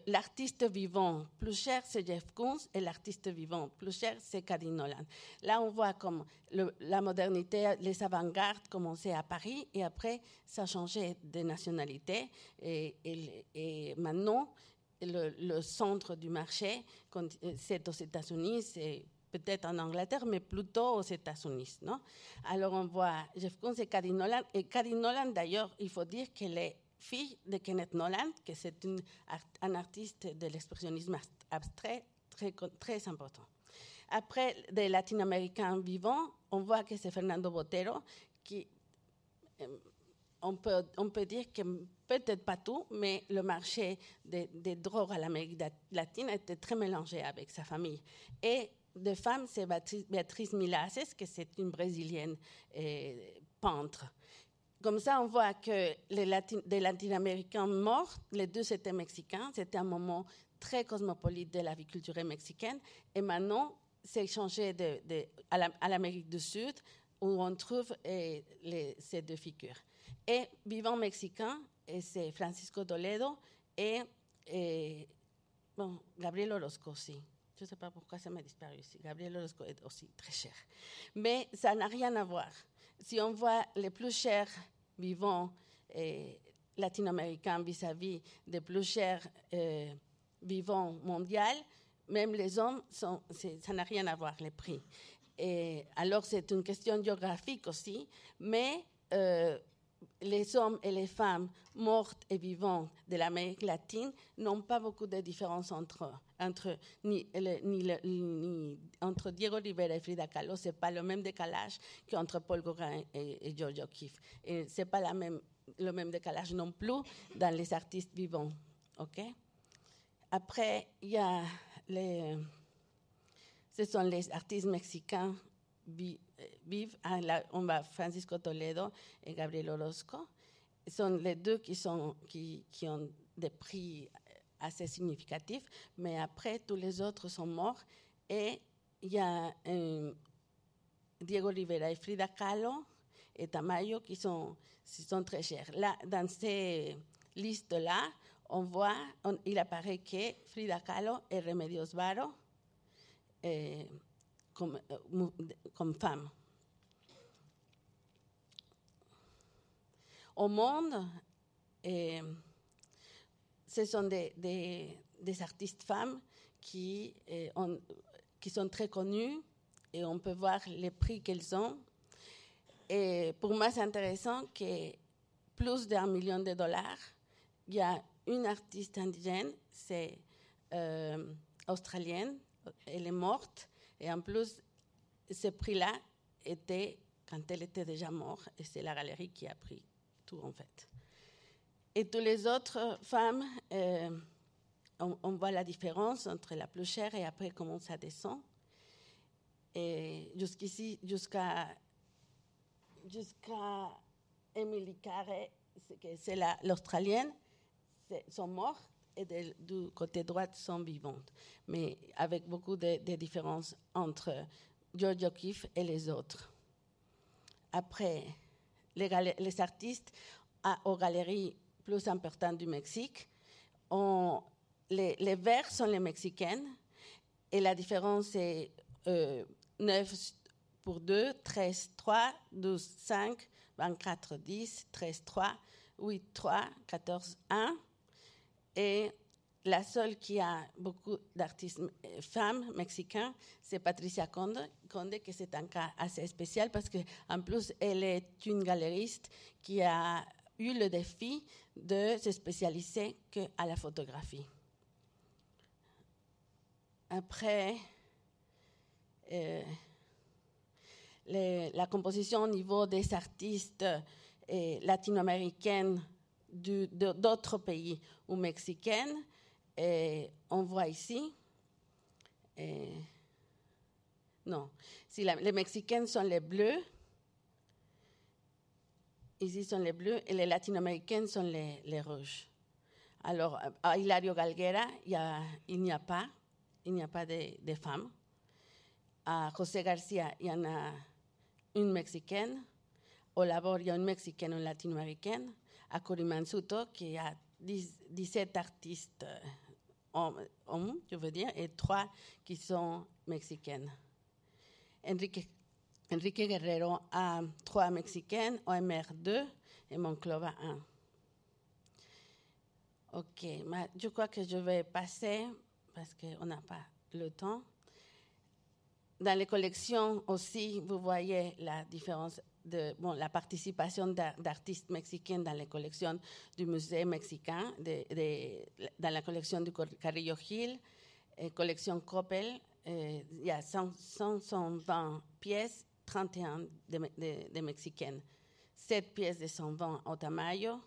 l'artiste vivant plus cher, c'est Jeff Koons, et l'artiste vivant plus cher, c'est Caddy Nolan. Là, on voit comme la modernité, les avant-gardes commençaient à Paris, et après, ça changé de nationalité. Et, maintenant, le, centre du marché, c'est aux États-Unis, c'est peut-être en Angleterre, mais plutôt aux États-Unis. Alors, on voit Jeff Koons et Caddy Nolan. Et Caddy Nolan, d'ailleurs, il faut dire qu'elle est fille de Kenneth Nolan, que c'est un artiste de l'expressionnisme abstrait très, très important. Après, des latino-américains vivants, on voit que c'est Fernando Botero, qui, euh, on peut, on peut dire que peut-être pas tout, mais le marché des, des drogues à l'Amérique latine était très mélangé avec sa famille. Et de femmes, c'est Béatrice Milases, que c'est une brésilienne euh, peintre. Comme ça, on voit que les des latino-américains morts, les deux étaient mexicains. C'était un moment très cosmopolite de la vie culturelle mexicaine. Et maintenant, c'est changé à l'Amérique du Sud, où on trouve les, ces deux figures. Et vivant mexicain, c'est Francisco Toledo et, bon, Gabriel Orozco aussi. Je ne sais pas pourquoi ça m'a disparu ici. Gabriel Orozco est aussi très cher. Mais ça n'a rien à voir. Si on voit les plus chers vivants eh, latino-américains vis-à-vis des plus chers eh, vivants mondiaux, même les hommes, ça n'a rien à voir, les prix. Alors, c'est une question géographique aussi, mais euh, les hommes et les femmes mortes et vivantes de l'Amérique latine n'ont pas beaucoup de différence entre, entre, ni, entre Diego Rivera et Frida Kahlo. Ce n'est pas le même décalage qu'entre Paul Gauguin et, et O'Keeffe. Et ce n'est pas même, le même décalage non plus dans les artistes vivants. Après, il y a les, ce sont les artistes mexicains vivent. Ah, on va Francisco Toledo et Gabriel Orozco. Sont les deux qui, sont, qui, qui ont des prix assez significatifs, mais après, tous les autres sont morts. Et il y a euh, Diego Rivera et Frida Kahlo et Tamayo qui sont, qui sont très chers. Là, dans ces listes-là, on voit, il apparaît que Frida Kahlo et Remedios Varo eh, comme, euh, comme femme. Au monde, eh, ce sont des, artistes femmes qui, ont, qui sont très connues et on peut voir les prix qu'elles ont. Et pour moi, c'est intéressant que plus d'un million de dollars, il y a une artiste indigène, c'est euh, australienne, elle est morte, et en plus, ce prix-là était quand elle était déjà morte, et c'est la galerie qui a pris tout en fait. Et toutes les autres femmes, euh, on, voit la différence entre la plus chère et après comment ça descend. Et jusqu'ici, jusqu'à jusqu'à Emily Carré, c'est l'australienne, sont mortes et de, du côté droit sont vivantes, mais avec beaucoup de, de différences entre George O'Keeffe et les autres. Après, les, les artistes à, aux galeries plus importantes du Mexique, on, les, les verts sont les mexicaines et la différence est euh, 9 pour 2, 13, 3, 12, 5, 24, 10, 13, 3, 8, 3, 14, 1. Et la seule qui a beaucoup d'artistes euh, femmes mexicains, c'est Patricia Conde, Conde que c'est un cas assez spécial parce qu'en plus, elle est une galeriste qui a eu le défi de se spécialiser qu'à la photographie. Après, euh, la composition au niveau des artistes euh, latino-américaines d'autres pays ou mexicaines. Et on voit ici. Non, si les mexicaines sont les bleus, ici sont les bleus, et les latino-américaines sont les, les, rouges. Alors, à Hilario Galguera, il n'y a, pas, il n'y a pas de, de femmes. À José Garcia, il y en a une mexicaine. Au Labor, il y a une mexicaine une latino-américaine à Corimansuto, qui a 10, 17 artistes hommes, hommes, je veux dire, et 3 qui sont mexicaines. Enrique, Enrique Guerrero a 3 mexicaines, OMR 2 et Monclova 1. Ok, je crois que je vais passer, parce qu'on n'a pas le temps. Dans les collections aussi, vous voyez la différence de bon, la participation d'artistes mexicains dans les collections du musée mexicain, de, de, dans la collection du Carrillo Gil, et collection Coppel, il y a 100, 120 pièces, 31 de, de, mexicaines. 7 pièces de 120 au Tamayo.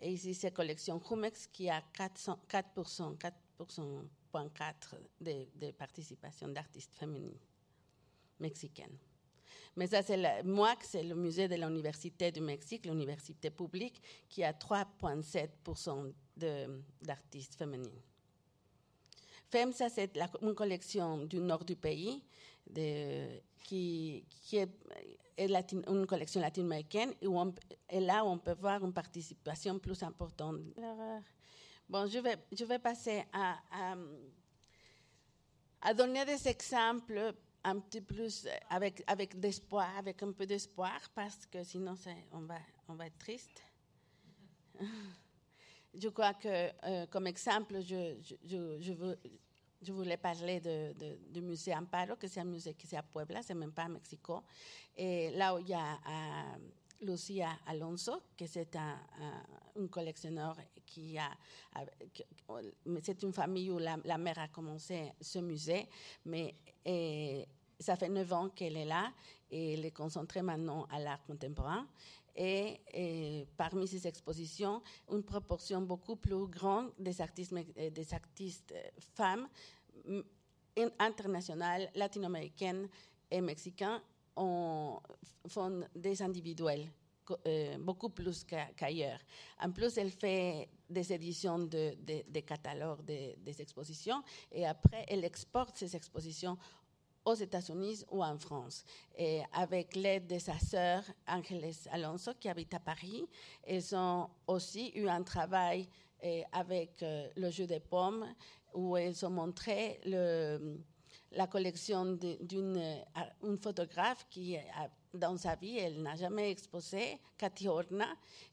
Et ici, c'est collection Humex qui a 4%, 4%, 4,4% de, de participation d'artistes féminines mexicaines. Mais ça, c'est MOAC, c'est le musée de l'Université du Mexique, l'université publique, qui a 3,7% d'artistes féminines. FEMSA, c'est une collection du nord du pays de- qui, qui est, est latin- une collection latino-américaine et, on- et là, on peut voir une participation plus importante. Bon, je vais, je vais passer à, à, à donner des exemples un petit plus euh, avec, avec d'espoir, avec un peu d'espoir, parce que sinon, on va, on va être triste. Je crois que, euh, comme exemple, je, je, je, voulais parler de, de- du musée Amparo, que c'est un musée qui est à Puebla, c'est même pas à Mexico. Et là où il y a Lucia Alonso, que c'est un, un, collectionneur qui a. C'est une famille où la, mère a commencé ce musée, mais et, ça fait neuf ans qu'elle est là et elle est concentrée maintenant à l'art contemporain. Et, et parmi ces expositions, une proportion beaucoup plus grande des artistes, euh, des femmes internationales, latino-américaines et mexicaines ont- font des individuels, euh, beaucoup plus qu'a- qu'ailleurs. En plus, elle fait des éditions de, de- catalogues de- des expositions et après, elle exporte ces expositions aux États-Unis ou en France. Et avec l'aide de sa sœur Ángeles Alonso, qui habite à Paris, ils ont aussi eu un travail eh, avec euh, le jeu des pommes, où ils ont montré le- la collection d'une euh, photographe qui, a- dans sa vie, elle n'a jamais exposé, Cathy Horna,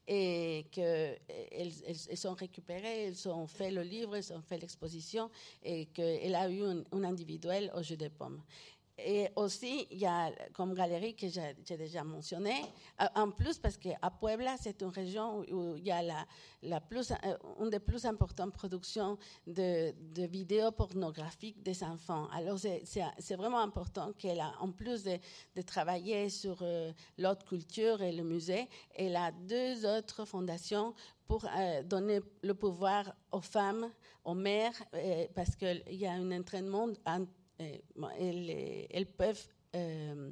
et qu'elles elles, elles récupéré, elles ont fait le livre, elles ont fait l'exposition, et qu'elle a eu un, un individuel au jeu des pommes. Et aussi, il y a comme galerie que j'ai déjà mentionné, euh, en plus parce qu'à Puebla, c'est une région où, il y a la, euh, une des plus importantes productions de, vidéos pornographiques des enfants. Alors, c'est- vraiment important qu'elle a, en plus de, travailler sur euh, l'autre culture et le musée, elle a deux autres fondations pour donner le pouvoir aux femmes, aux mères, parce qu'il y a un entraînement elles, euh, elles peuvent euh,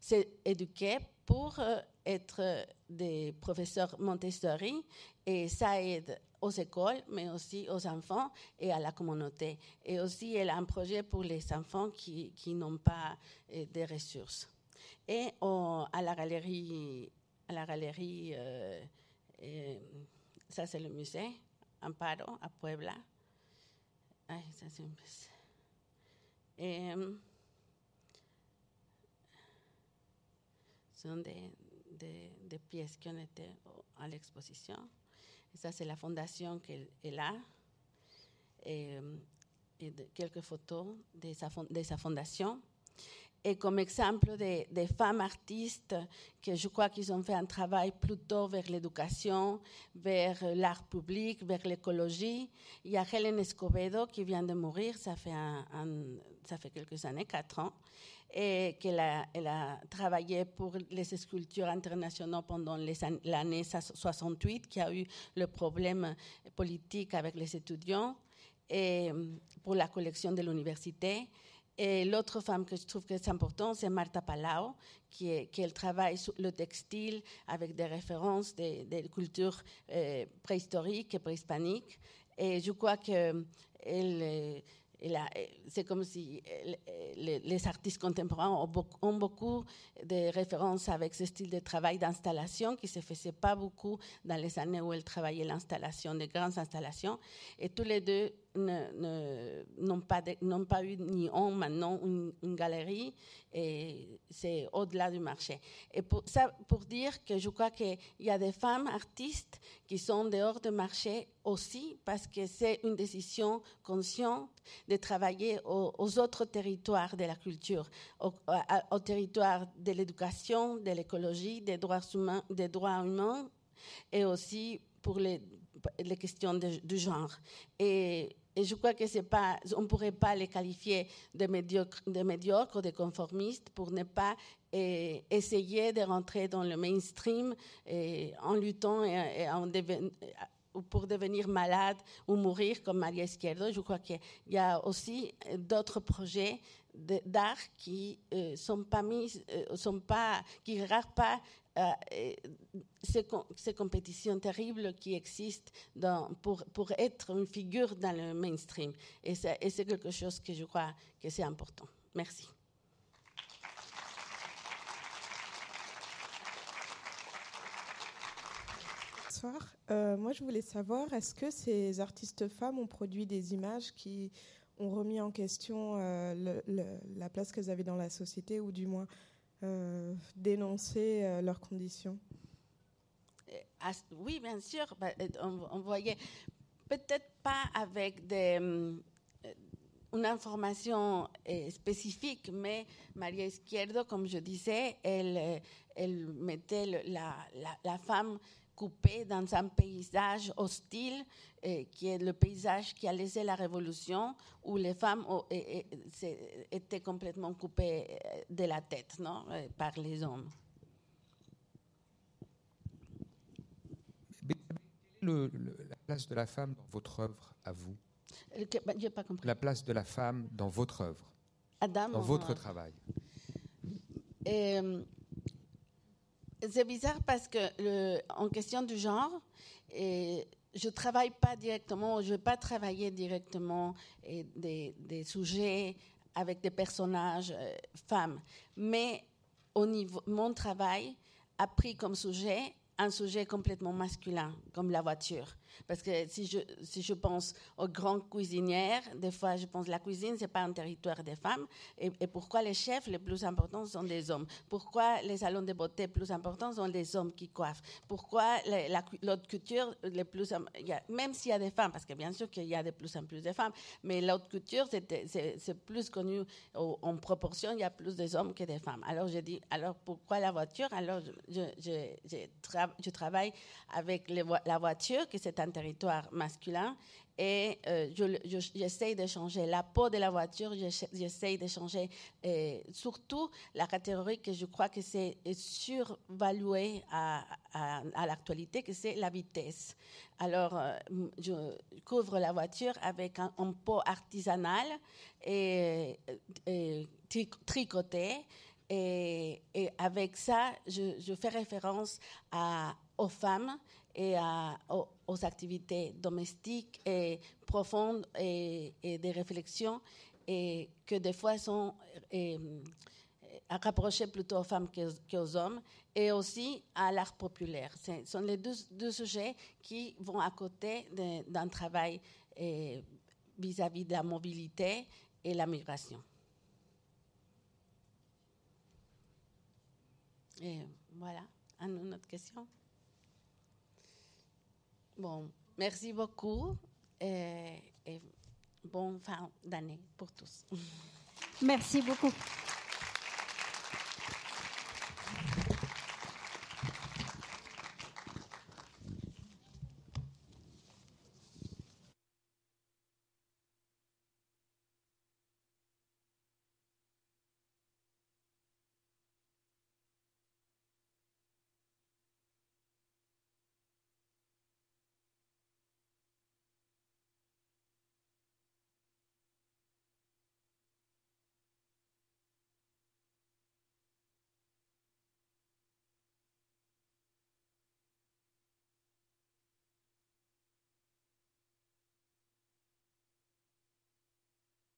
s'éduquer pour euh, être euh, des professeurs Montessori et ça aide aux écoles, mais aussi aux enfants et à la communauté. Et aussi, elle a un projet pour les enfants qui, n'ont pas euh, des ressources. Et à la galerie, à la galerie euh, euh, ça c'est le musée, Amparo, à Puebla. Ay, ça euh, sont des, des, des pièces qui ont été à l'exposition. Ça, c'est la fondation qu'elle elle a. Et, euh, et de- quelques photos de sa, de sa fondation. Et comme exemple des femmes artistes que je crois qu'ils ont fait un travail plutôt vers l'éducation, vers l'art public, vers l'écologie. Il y a Hélène Escobedo qui vient de mourir, ça fait, ça fait quelques années, quatre ans, et qu'elle a, a travaillé pour les sculptures internationaux pendant l'année 68, qui a eu le problème politique avec les étudiants, et euh, pour la collection de l'université. Et l'autre femme que je trouve que c'est important, c'est Marta Palau, qui, qui travaille sur le textile avec des références des, des cultures euh, préhistoriques et préhispaniques. Et je crois que elle, euh, a- c'est comme si les, artistes contemporains ont beaucoup, ont beaucoup de références avec ce style de travail d'installation qui se faisait pas beaucoup dans les années où elle travaillait l'installation, de grandes installations. Et tous les deux ne- ne- n'ont pas, pas eu ni ont maintenant une, galerie et c'est au-delà du marché. Et pour, ça, pour dire que je crois qu'il y a des femmes artistes qui sont dehors du marché aussi parce que c'est une décision consciente de travailler aux, autres territoires de la culture, au, au territoire de l'éducation, de l'écologie, des droits humains, des droits humains et aussi pour les, les questions de- du genre. Et et je crois que c'est pas, on ne pourrait pas les qualifier de médiocres, de médiocres de conformistes pour ne pas eh, essayer de rentrer dans le mainstream et en luttant et, ou pour devenir malade ou mourir comme Maria Izquierdo. Je crois qu'il y a aussi d'autres projets d'art qui ne sont pas mis, euh, sont pas, qui regardent pas euh, ces, ces compétitions terribles qui existent dans- pour, pour être une figure dans le mainstream. Et c'est et c'est quelque chose que je crois que c'est important. Merci. Bonsoir. Euh, moi, je voulais savoir, est-ce que ces artistes femmes ont produit des images qui ont remis en question euh, la place qu'elles avaient dans la société ou du moins euh, dénoncé euh, leurs conditions oui, bien sûr. bah, on, voyait peut-être pas avec des, hum, euh, une information spécifique, mais Maria Izquierdo, comme je disais, elle, mettait la femme coupée dans un paysage hostile, euh, qui est le paysage qui a laissé la révolution, où les femmes ont- et- et- c'est- étaient complètement coupées euh, de la tête non, euh, par les hommes. Le- le- la place de la femme dans votre œuvre, à vous? Que- bah, pas compris. La place de la femme dans votre œuvre, Adam, dans votre travail? Euh, c'est bizarre parce que en question du genre, euh, je travaille pas directement, je vais pas travailler directement des, sujets avec des personnages euh, femmes, mais mon travail a pris comme sujet un sujet complètement masculin, comme la voiture. Parce que si je, si je pense aux grandes cuisinières, des fois je pense la cuisine, c'est pas un territoire des femmes. Et, pourquoi les chefs les plus importants sont des hommes? Pourquoi les salons de beauté plus importants sont des hommes qui coiffent? Pourquoi les- la cu- l'haute couture, les plus, même s'il y a des femmes, parce que bien sûr qu'il y a de plus en plus de femmes, mais l'haute couture, c'est plus connu en proportion, il y a plus de hommes que de femmes. Alors j'ai dit, alors pourquoi la voiture? Alors je, je, je- je tra- je travaille avec les la voiture, que c'est territoire masculin, et euh, je- je- j'essaye de changer la peau de la voiture, j'essa- j'essaye de changer euh, surtout la catégorie que je crois que c'est survalué à, à, l'actualité, que c'est la vitesse. Alors, euh, je couvre la voiture avec un, un pot artisanal et, et tri- tricoté. Et, et avec ça, je, fais référence aux femmes et à- aux, activités domestiques et profondes et, et des réflexions et que des fois sont rapprocher plutôt aux femmes qu'aux hommes, et aussi à l'art populaire. Ce sont les deux, sujets qui vont à côté d'un travail vis-à-vis de la mobilité et la migration. Et voilà, une autre question? Bon, merci beaucoup et, bonne fin d'année pour tous. Merci beaucoup.